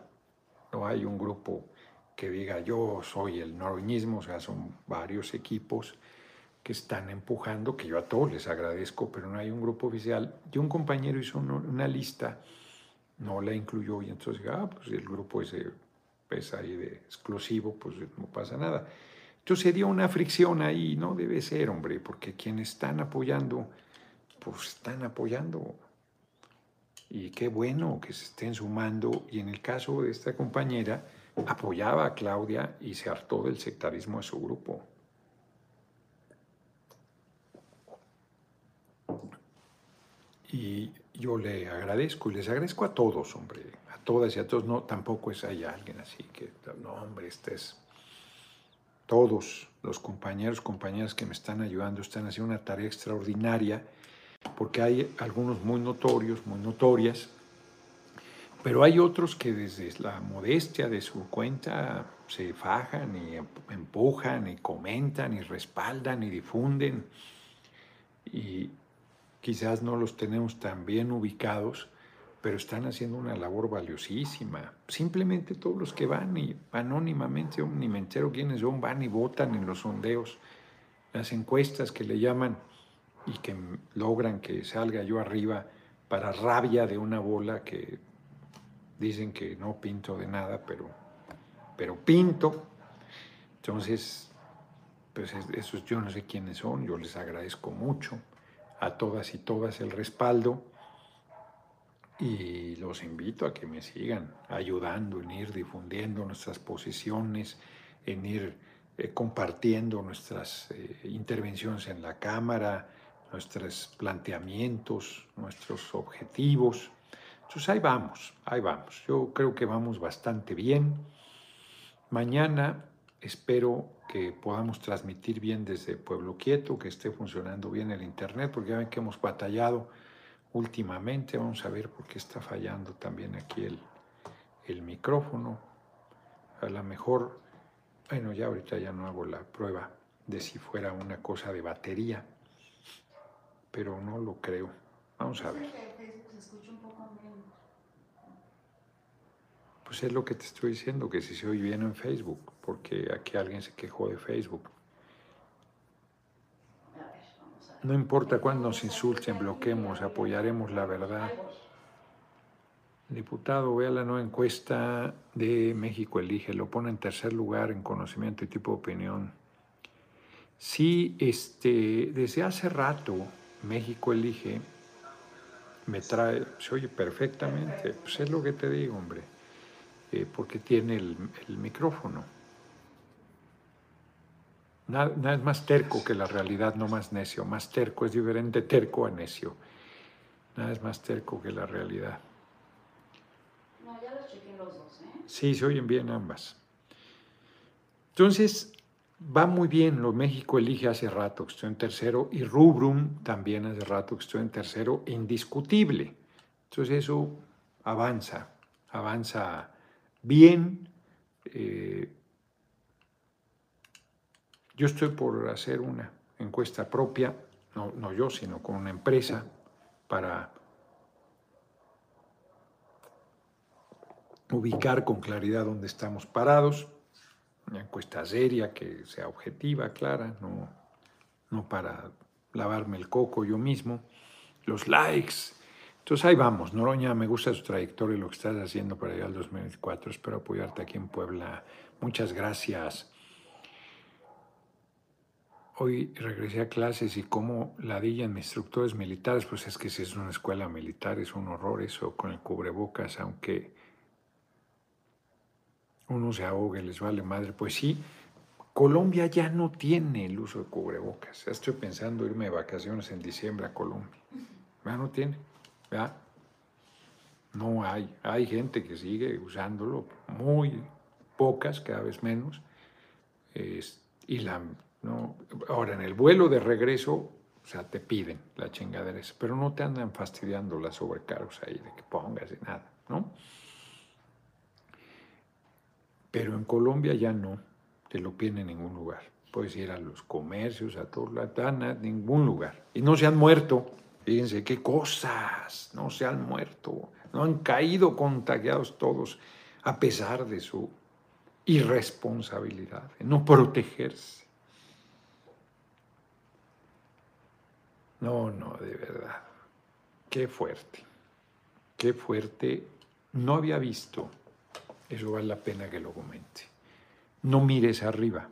A: no hay un grupo que diga yo soy el noroñismo, o sea, son varios equipos que están empujando, que yo a todos les agradezco, pero no hay un grupo oficial. Y un compañero hizo una lista, no la incluyó, y entonces, ah, pues el grupo ese pues ahí de exclusivo, pues no pasa nada. Entonces sería una fricción ahí, no debe ser, hombre, porque quienes están apoyando, pues están apoyando. Y qué bueno que se estén sumando. Y en el caso de esta compañera, apoyaba a Claudia y se hartó del sectarismo de su grupo. Y yo le agradezco y les agradezco a todos, hombre, todas y a todos, no, tampoco es hay alguien así que, no, hombre, este es, todos los compañeros, compañeras que me están ayudando están haciendo una tarea extraordinaria, porque hay algunos muy notorios, muy notorias, pero hay otros que desde la modestia de su cuenta se fajan y empujan y comentan y respaldan y difunden y quizás no los tenemos tan bien ubicados, pero están haciendo una labor valiosísima. Simplemente todos los que van y anónimamente, ni me entero quiénes son, van y votan en los sondeos, las encuestas que le llaman y que logran que salga yo arriba para rabia de una bola que dicen que no pinto de nada, pero, pero pinto. Entonces, pues esos yo no sé quiénes son, yo les agradezco mucho a todas y todas el respaldo y los invito a que me sigan ayudando en ir difundiendo nuestras posiciones, en ir eh, compartiendo nuestras eh, intervenciones en la Cámara, nuestros planteamientos, nuestros objetivos. Entonces ahí vamos, ahí vamos. Yo creo que vamos bastante bien. Mañana espero que podamos transmitir bien desde Pueblo Quieto, que esté funcionando bien el Internet, porque ya ven que hemos batallado últimamente. Vamos a ver por qué está fallando también aquí el, el micrófono. A lo mejor, bueno, ya ahorita ya no hago la prueba de si fuera una cosa de batería, pero no lo creo. Vamos a ver. Pues es lo que te estoy diciendo, que si se oye bien en Facebook, porque aquí alguien se quejó de Facebook. No importa cuándo nos insulten, bloqueemos, apoyaremos la verdad. Diputado, vea la nueva encuesta de México Elige, lo pone en tercer lugar en conocimiento y tipo de opinión. Sí, este, desde hace rato México Elige me trae, se oye perfectamente, pues es lo que te digo, hombre, eh, porque tiene el, el micrófono. Nada, es más terco que la realidad, no más necio. Más terco es diferente terco a necio. Nada es más terco que la realidad.
B: No, ya los chequé los dos, ¿eh?
A: Sí, se oyen bien ambas. Entonces, va muy bien. Lo México elige hace rato que estoy en tercero y Rubrum también hace rato que estoy en tercero, indiscutible. Entonces, eso avanza, avanza bien. Eh, yo estoy por hacer una encuesta propia, no, no yo, sino con una empresa, para ubicar con claridad dónde estamos parados, una encuesta seria, que sea objetiva, clara, no, no para lavarme el coco yo mismo, los likes. Entonces ahí vamos, Noroña, me gusta su trayectoria y lo que estás haciendo para llegar al 2024. Espero apoyarte aquí en Puebla. Muchas gracias. Hoy regresé a clases y cómo ladillan instructores militares, pues es que si es una escuela militar es un horror eso con el cubrebocas, aunque uno se ahogue, les vale madre. Pues sí, Colombia ya no tiene el uso de cubrebocas. Ya estoy pensando irme de vacaciones en diciembre a Colombia. Ya no tiene, No hay. Hay gente que sigue usándolo, muy pocas, cada vez menos. y la ¿no? Ahora, en el vuelo de regreso, o sea, te piden la chingadera pero no te andan fastidiando las sobrecargos ahí de que pongas y nada, ¿no? Pero en Colombia ya no, te lo piden en ningún lugar. Puedes ir a los comercios, a todos a ningún lugar. Y no se han muerto. Fíjense qué cosas, no se han muerto, no han caído contagiados todos, a pesar de su irresponsabilidad, de no protegerse. No, no, de verdad. Qué fuerte. Qué fuerte. No había visto. Eso vale la pena que lo comente. No mires arriba.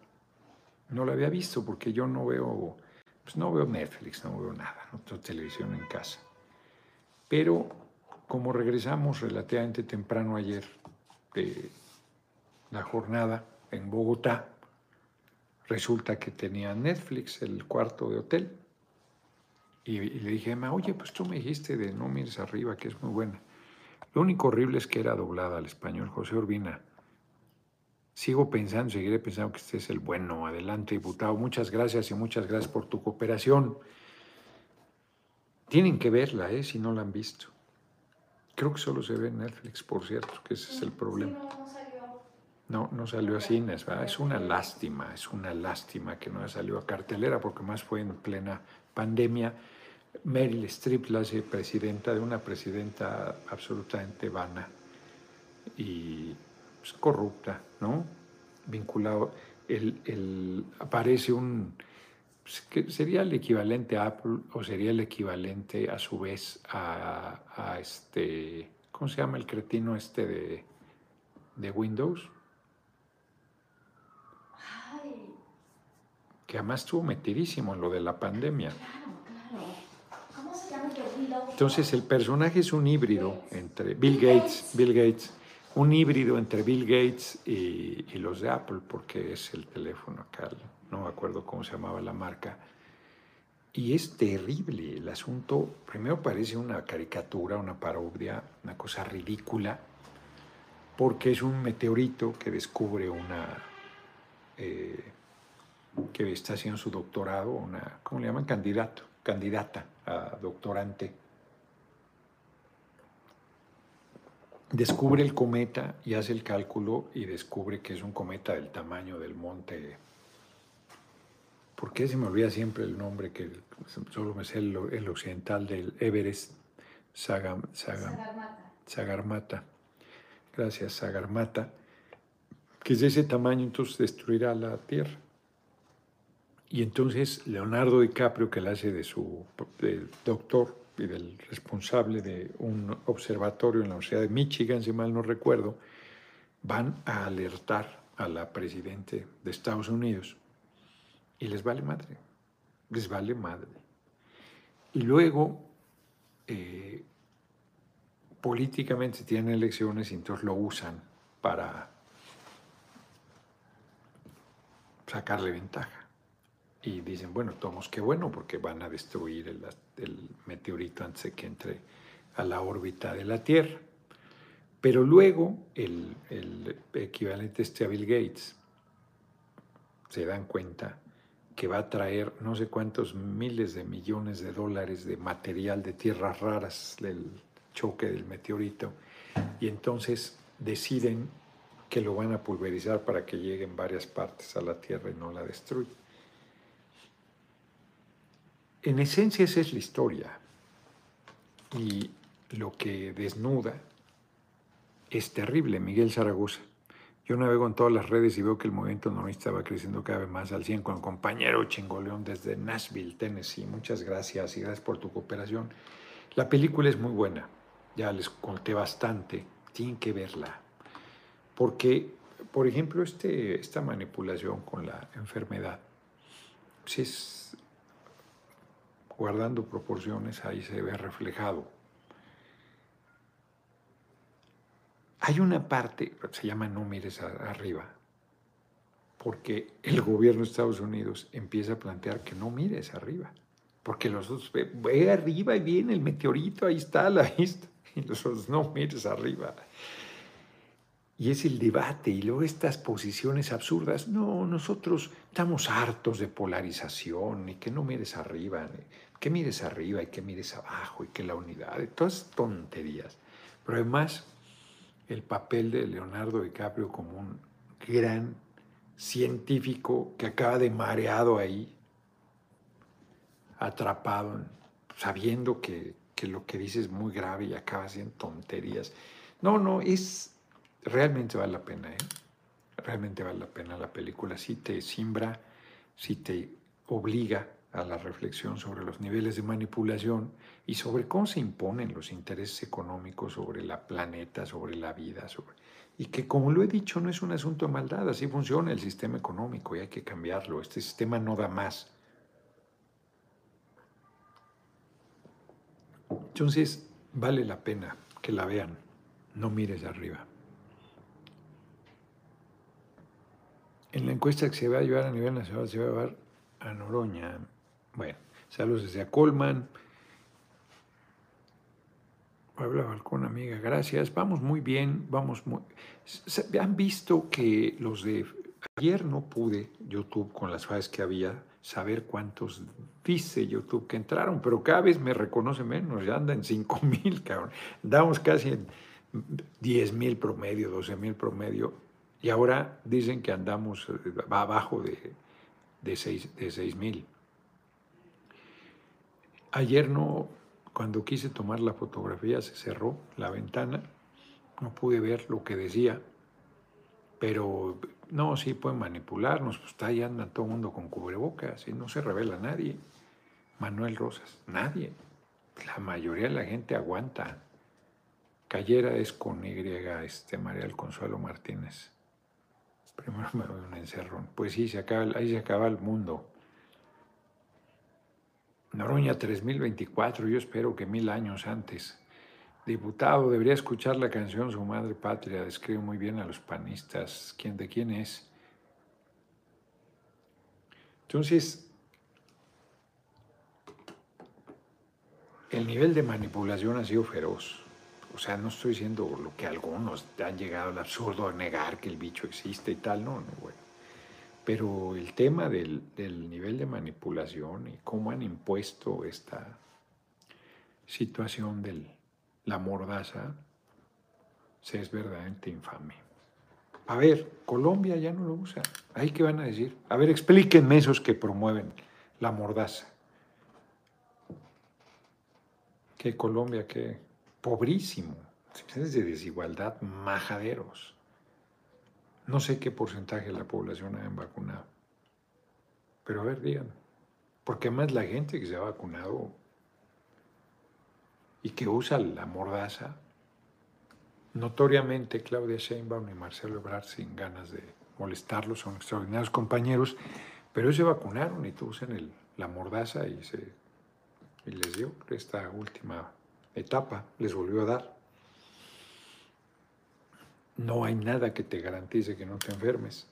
A: No lo había visto porque yo no veo, pues no veo Netflix, no veo nada, no tengo televisión en casa. Pero como regresamos relativamente temprano ayer de la jornada en Bogotá, resulta que tenía Netflix el cuarto de hotel y, le dije, Emma, oye, pues tú me dijiste de No mires arriba, que es muy buena. Lo único horrible es que era doblada al español. José Urbina, sigo pensando, seguiré pensando que este es el bueno. Adelante, diputado. Muchas gracias y muchas gracias por tu cooperación. Tienen que verla, ¿eh? si no la han visto. Creo que solo se ve en Netflix, por cierto, que ese es el problema. No, no salió a cines, ¿verdad? Es una lástima, es una lástima que no salido a cartelera, porque más fue en plena pandemia Meryl Streep la hace presidenta de una presidenta absolutamente vana y pues, corrupta, ¿no? Vinculado, el, aparece un, pues, que sería el equivalente a Apple o sería el equivalente a su vez a, este, ¿cómo se llama el cretino este de, de Windows? Que además estuvo metidísimo en lo de la pandemia. Entonces el personaje es un híbrido entre Bill Gates, Bill Gates, un híbrido entre Bill Gates y, los de Apple, porque es el teléfono no me acuerdo cómo se llamaba la marca. Y es terrible el asunto. Primero parece una caricatura, una parodia, una cosa ridícula, porque es un meteorito que descubre una, eh, que está haciendo su doctorado, una, ¿cómo le llaman? Candidato, candidata a doctorante descubre el cometa y hace el cálculo y descubre que es un cometa del tamaño del monte. ¿Por qué se me olvida siempre el nombre que solo me sé el, occidental del Everest? Sagarmata. Gracias, Sagarmata. Que es de ese tamaño, entonces destruirá la Tierra. Y entonces Leonardo DiCaprio, que le hace de su doctor, y del responsable de un observatorio en la Universidad de Michigan, si mal no recuerdo, van a alertar a la presidente de Estados Unidos y les vale madre, les vale madre. Y luego, eh, políticamente tienen elecciones y entonces lo usan para sacarle ventaja. Y dicen, bueno, tomos qué bueno, porque van a destruir el, el meteorito antes de que entre a la órbita de la Tierra. Pero luego el, el equivalente este a Bill Gates se dan cuenta que va a traer no sé cuántos miles de millones de dólares de material de tierras raras del choque del meteorito y entonces deciden que lo van a pulverizar para que llegue en varias partes a la Tierra y no la destruya. En esencia esa es la historia y lo que desnuda es terrible, Miguel Zaragoza. Yo navego en todas las redes y veo que el movimiento nominista va creciendo cada vez más al 100 con el compañero Chingoleón desde Nashville, Tennessee. Muchas gracias y gracias por tu cooperación. La película es muy buena, ya les conté bastante, tienen que verla. Porque, por ejemplo, este, esta manipulación con la enfermedad, pues es guardando proporciones, ahí se ve reflejado Hay una parte, se llama no mires arriba, porque el gobierno de Estados Unidos empieza a plantear que no mires arriba, porque los otros, ve, arriba y viene el meteorito, ahí está la vista, y los otros no mires arriba. Y es el debate, y luego estas posiciones absurdas. No, nosotros estamos hartos de polarización, y que no mires arriba, que mires arriba y que mires abajo, y que la unidad, todas tonterías. Pero además, el papel de Leonardo DiCaprio como un gran científico que acaba de mareado ahí, atrapado, sabiendo que, lo que dice es muy grave y acaba haciendo tonterías. No, no, es realmente vale la pena, ¿eh? Realmente vale la pena la película, si te simbra, si te obliga a la reflexión sobre los niveles de manipulación y sobre cómo se imponen los intereses económicos sobre la planeta, sobre la vida, y que como lo he dicho no es un asunto de maldad, así funciona el sistema económico y hay que cambiarlo, este sistema no da más. Entonces vale la pena que la vean, no mires arriba. En la encuesta que se va a llevar a nivel nacional se va a llevar a Noroña, bueno, saludos desde Colman. Hablaba con una amiga, gracias. Vamos muy bien, vamos muy... Han visto que los de... Ayer no pude, YouTube, con las fases que había, saber cuántos dice YouTube que entraron, pero cada vez me reconoce menos, ya anda en 5 mil, cabrón. Damos casi en 10 mil promedio, 12 mil promedio, y ahora dicen que andamos eh, abajo de, de 6 mil. Ayer no, cuando quise tomar la fotografía se cerró la ventana, no pude ver lo que decía, pero no, sí pueden manipularnos, pues está ahí anda todo el mundo con cubrebocas y no se revela nadie. Manuel Rosas, nadie. La mayoría de la gente aguanta. Cayera es con Y, este, María del Consuelo Martínez. Primero me doy un encerrón. Pues sí, se acaba, ahí se acaba el mundo. Noroña 3024, yo espero que mil años antes. Diputado, debería escuchar la canción Su Madre Patria, describe muy bien a los panistas. ¿Quién de quién es? Entonces, el nivel de manipulación ha sido feroz. O sea, no estoy diciendo lo que algunos han llegado al absurdo de negar que el bicho existe y tal, no, no, bueno. Pero el tema del, nivel de manipulación y cómo han impuesto esta situación de la mordaza se es verdaderamente infame. A ver, Colombia ya no lo usa. ¿Ahí qué van a decir? A ver, explíquenme esos que promueven la mordaza. Que Colombia, qué pobrísimo. Es de desigualdad, majaderos. No sé qué porcentaje de la población ha vacunado. Pero a ver, díganme. Porque además la gente que se ha vacunado y que usa la mordaza, notoriamente Claudia Sheinbaum y Marcelo Ebrard sin ganas de molestarlos, son extraordinarios compañeros, pero ellos se vacunaron y usan la mordaza y les dio esta última etapa, les volvió a dar no hay nada que te garantice que no te enfermes.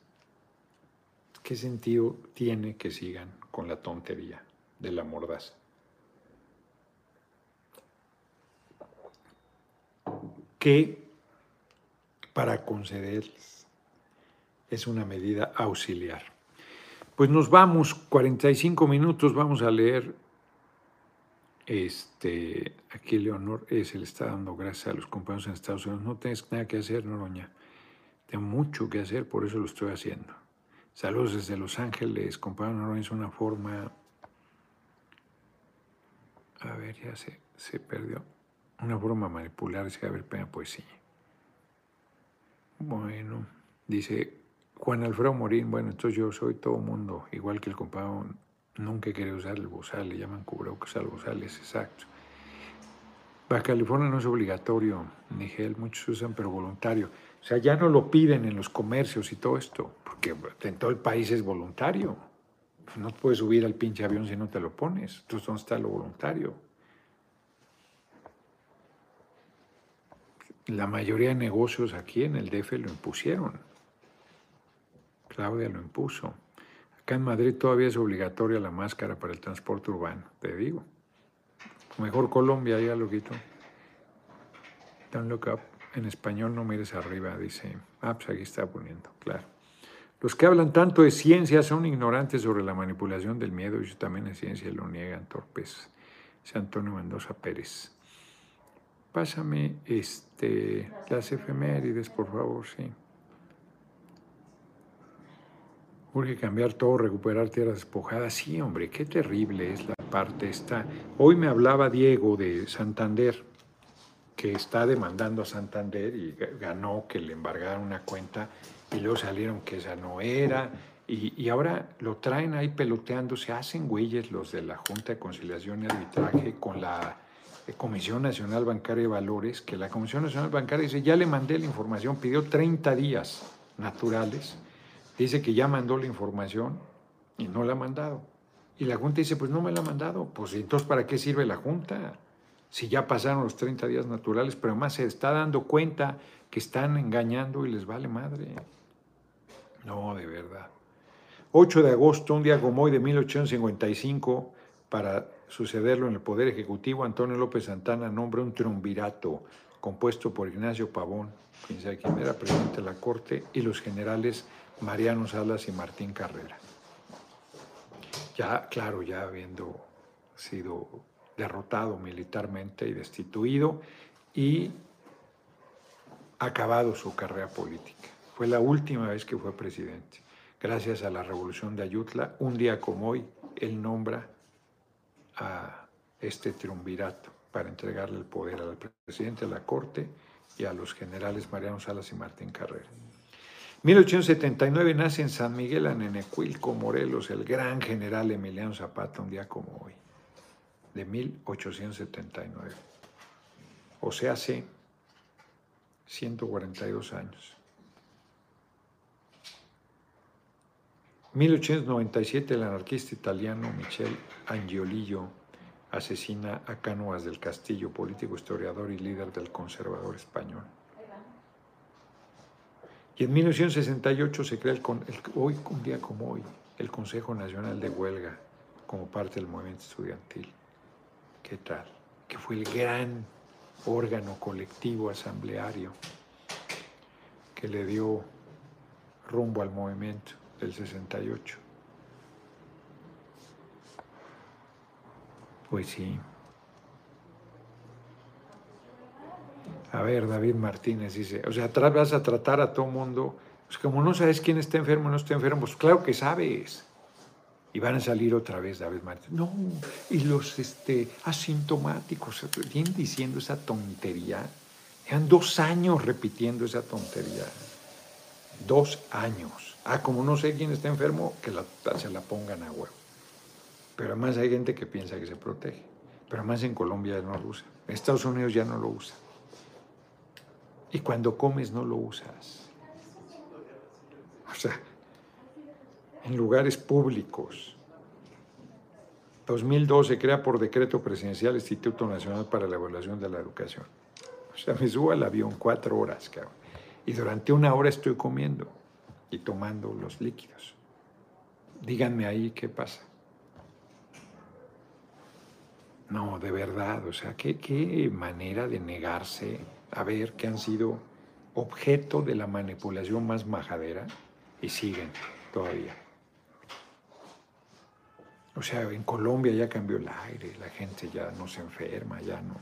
A: ¿qué sentido tiene que sigan con la tontería de la mordaza? Que para concederles es una medida auxiliar. Pues nos vamos, 45 minutos, vamos a leer. Este, aquí Leonor eh, se le está dando gracias a los compañeros en Estados Unidos. No tienes nada que hacer, Noroña. Tengo mucho que hacer, por eso lo estoy haciendo. Saludos desde Los Ángeles, compañero Noroña, es una forma. A ver, ya se, se perdió. Una forma manipular, dice ver Pena Poesía. Bueno, dice Juan Alfredo Morín, bueno, entonces yo soy todo mundo, igual que el compañero, nunca querido usar el bozal, le llaman cubrebocas al bozal, es exacto. Baja California no es obligatorio, Nigel, muchos usan, pero voluntario. O sea, ya no lo piden en los comercios y todo esto, porque en todo el país es voluntario. No puedes subir al pinche avión si no te lo pones. Entonces, ¿dónde está lo voluntario? La mayoría de negocios aquí en el DF lo impusieron. Claudia lo impuso. Acá en Madrid todavía es obligatoria la máscara para el transporte urbano, te digo. Mejor Colombia, ya lo quito. Don't look up. En español no mires arriba, dice. Ah, pues aquí está poniendo, claro. Los que hablan tanto de ciencia son ignorantes sobre la manipulación del miedo y también en ciencia lo niegan torpes. Dice Antonio Mendoza Pérez. Pásame este, las efemérides, por favor, sí. Urge cambiar todo, recuperar tierras despojadas. Sí, hombre, qué terrible es la parte esta. Hoy me hablaba Diego de Santander, que está demandando a Santander y ganó que le embargaran una cuenta y luego salieron que esa no era. Y, y ahora lo traen ahí peloteando, se hacen güeyes los de la Junta de Conciliación y Arbitraje con la Comisión Nacional Bancaria de Valores, que la Comisión Nacional Bancaria dice, ya le mandé la información, pidió 30 días naturales dice que ya mandó la información y no la ha mandado. Y la Junta dice, pues no me la ha mandado. Pues entonces, ¿para qué sirve la Junta? Si ya pasaron los 30 días naturales, pero además se está dando cuenta que están engañando y les vale madre. No, de verdad. 8 de agosto, un día como hoy de 1855, para sucederlo en el Poder Ejecutivo, Antonio López Santana nombra un triunvirato compuesto por Ignacio Pavón, quien sabe quién era presidente de la Corte, y los generales Mariano Salas y Martín Carrera. Ya, claro, ya habiendo sido derrotado militarmente y destituido y acabado su carrera política. Fue la última vez que fue presidente. Gracias a la revolución de Ayutla, un día como hoy, él nombra a este triunvirato para entregarle el poder al presidente de la Corte y a los generales Mariano Salas y Martín Carrera. 1879 nace en San Miguel Anenecuilco, Morelos, el gran general Emiliano Zapata, un día como hoy, de 1879. O sea, hace 142 años. 1897 el anarquista italiano Michel Angiolillo asesina a Cánovas del Castillo, político, historiador y líder del conservador español. Y en 1968 se crea el, hoy, un día como hoy, el Consejo Nacional de Huelga como parte del movimiento estudiantil. ¿Qué tal? Que fue el gran órgano colectivo asambleario que le dio rumbo al movimiento del 68. Pues sí. A ver, David Martínez dice, o sea, vas a tratar a todo mundo, pues como no sabes quién está enfermo no está enfermo, pues claro que sabes. Y van a salir otra vez David Martínez. No, y los este, asintomáticos, vienen diciendo esa tontería. Llevan dos años repitiendo esa tontería. Dos años. Ah, como no sé quién está enfermo, que se la pongan a huevo. Pero además hay gente que piensa que se protege. Pero además en Colombia no lo usa. En Estados Unidos ya no lo usa. Y cuando comes no lo usas. O sea, en lugares públicos. 2012 crea por decreto presidencial Instituto Nacional para la Evaluación de la Educación. O sea, me subo al avión cuatro horas, cabrón. Y durante una hora estoy comiendo y tomando los líquidos. Díganme ahí qué pasa. No, de verdad, o sea, qué, qué manera de negarse a ver que han sido objeto de la manipulación más majadera y siguen todavía. O sea, en Colombia ya cambió el aire, la gente ya no se enferma, ya no.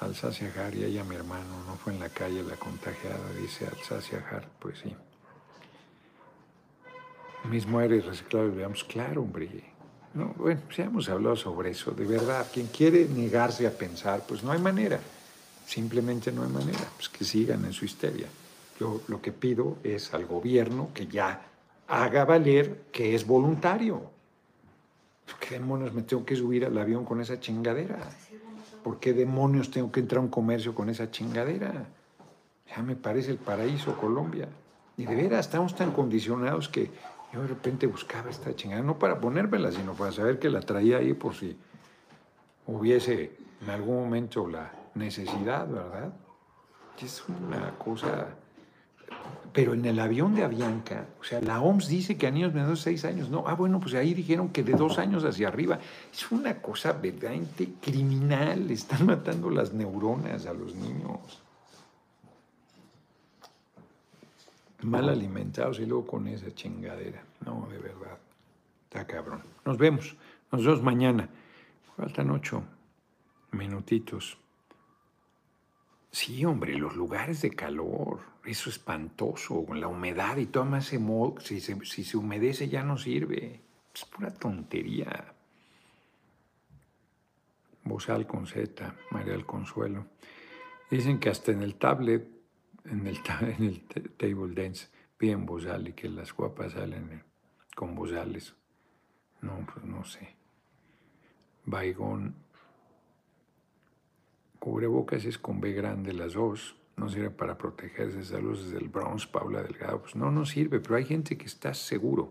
A: Alsacia Har, y ella mi hermano, no fue en la calle la contagiada, dice Alsacia Har, pues sí. Mismo aire reciclado, veamos, claro, hombre. No, bueno, pues ya hemos hablado sobre eso, de verdad. Quien quiere negarse a pensar, pues no hay manera. Simplemente no hay manera. Pues que sigan en su histeria. Yo lo que pido es al gobierno que ya haga valer que es voluntario. ¿Qué demonios me tengo que subir al avión con esa chingadera? ¿Por qué demonios tengo que entrar a un comercio con esa chingadera? Ya me parece el paraíso Colombia. Y de veras, estamos tan condicionados que yo de repente buscaba esta chingada, no para ponérmela, sino para saber que la traía ahí por si hubiese en algún momento la necesidad, ¿verdad? Es una cosa... Pero en el avión de Avianca, o sea, la OMS dice que a niños menores de seis años, no. Ah, bueno, pues ahí dijeron que de dos años hacia arriba. Es una cosa verdaderamente criminal. Están matando las neuronas a los niños. Mal alimentados y luego con esa chingadera. No, de verdad. Está cabrón. Nos vemos. Nos vemos mañana. Faltan ocho minutitos. Sí, hombre, los lugares de calor, eso es espantoso, la humedad y todo más se, si, se, si se humedece ya no sirve. Es pura tontería. Bozal con Z, María del Consuelo. Dicen que hasta en el tablet en el, en el table dance piden bozal y que las guapas salen con bozales. No, pues no sé. Baigón. Cubrebocas es con B grande las dos. No sirve para protegerse. Saludos desde el Bronx, Paula Delgado. Pues no, no sirve, pero hay gente que está seguro.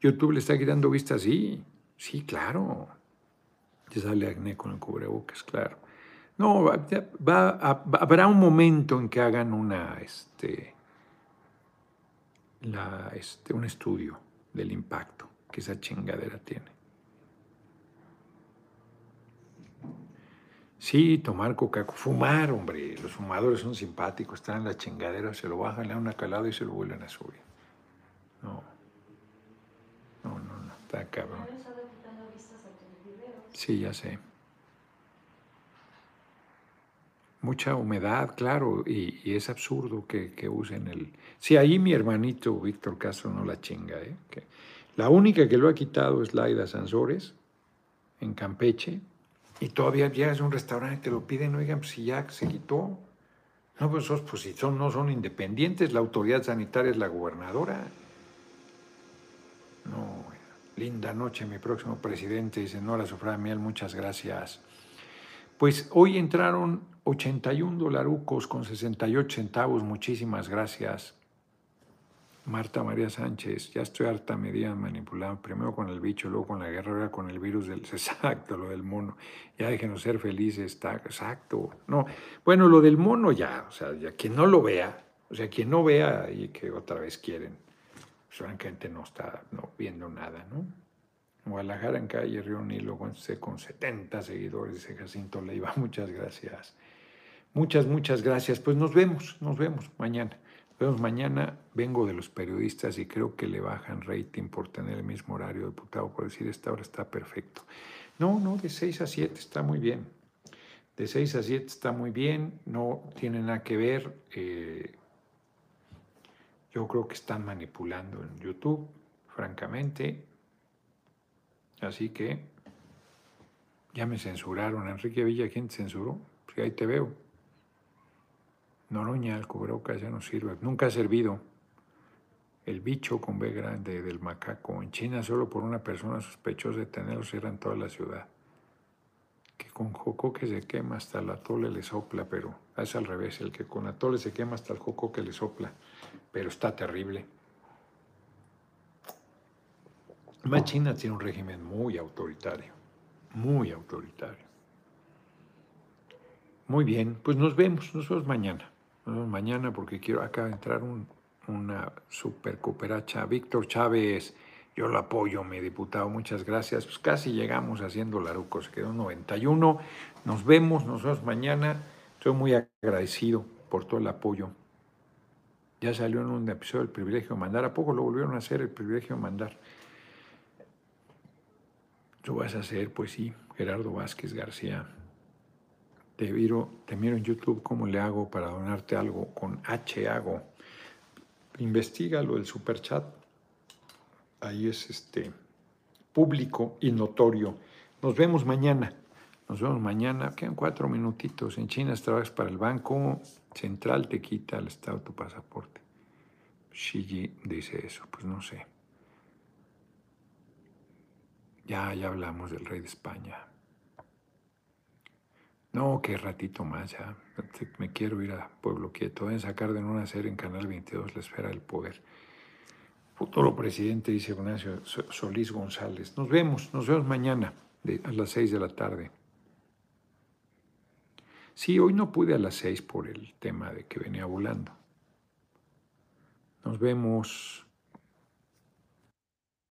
A: YouTube le está quitando vistas, sí. Sí, claro. Ya sale acné con el cubrebocas, claro. No, va, habrá un momento en que hagan una, este, la, este, un estudio del impacto que esa chingadera tiene. Sí, tomar coca fumar, hombre. Los fumadores son simpáticos, están en la chingadera, se lo bajan, le dan una calada y se lo vuelven a subir. No. No, no, no, está cabrón. Sí, ya sé. Mucha humedad, claro, y, es absurdo que, usen el... Sí, ahí mi hermanito Víctor Castro no la chinga, ¿eh? La única que lo ha quitado es Laida Sansores, en Campeche, y todavía llegas a un restaurante y te lo piden, oigan, pues si ya se quitó. No, pues, esos, pues si son, no son independientes, la autoridad sanitaria es la gobernadora. No, linda noche, mi próximo presidente, dice Nora Sofra Miel, muchas gracias. Pues hoy entraron 81 dolarucos con 68 centavos. Muchísimas gracias. Marta María Sánchez, ya estoy harta medida manipulada, primero con el bicho, luego con la guerra, ahora con el virus del exacto, lo del mono. Ya déjenos ser felices, está exacto. No, bueno, lo del mono ya, o sea, ya quien no lo vea, o sea, quien no vea y que otra vez quieren, pues francamente no está no, viendo nada, ¿no? Guadalajara en calle Río Nilo, con 70 seguidores, dice Jacinto Leiva, muchas gracias. Muchas, muchas gracias. Pues nos vemos, nos vemos mañana. Nos vemos mañana. Vengo de los periodistas y creo que le bajan rating por tener el mismo horario, diputado, por decir esta hora está perfecto. No, no, de 6 a 7 está muy bien. De 6 a 7 está muy bien, no tiene nada que ver. Eh, yo creo que están manipulando en YouTube, francamente. Así que ya me censuraron. Enrique Villa, ¿quién te censuró? Pues ahí te veo. Noroña, el cubrebocas ya no sirve. Nunca ha servido. El bicho con B grande del macaco. En China solo por una persona sospechosa de tenerlo cierran toda la ciudad. Que con jocoque se quema hasta el atole le sopla, pero es al revés. El que con atole se quema hasta el jocoque le sopla. Pero está terrible. Además, China tiene un régimen muy autoritario. Muy autoritario. Muy bien, pues nos vemos, nos vemos mañana mañana porque quiero acá entrar un, una super cooperacha. Víctor Chávez, yo lo apoyo, mi diputado, muchas gracias. Pues casi llegamos haciendo Laruco, se quedó 91. Nos vemos, nos vemos mañana. Estoy muy agradecido por todo el apoyo. Ya salió en un episodio el privilegio de mandar. ¿A poco lo volvieron a hacer el privilegio de mandar? Lo vas a hacer, pues sí, Gerardo Vázquez García. Te miro, te miro en YouTube cómo le hago para donarte algo con H hago. Investígalo, el superchat. Ahí es este público y notorio. Nos vemos mañana. Nos vemos mañana. Quedan cuatro minutitos. En China trabajas para el Banco Central, te quita el Estado tu pasaporte. Xi dice eso, pues no sé. Ya, ya hablamos del rey de España. No, qué ratito más ya. Me quiero ir a Pueblo Quieto. Deben sacar de una serie en Canal 22, La Esfera del Poder. Futuro presidente, dice Ignacio Solís González. Nos vemos, nos vemos mañana a las seis de la tarde. Sí, hoy no pude a las seis por el tema de que venía volando. Nos vemos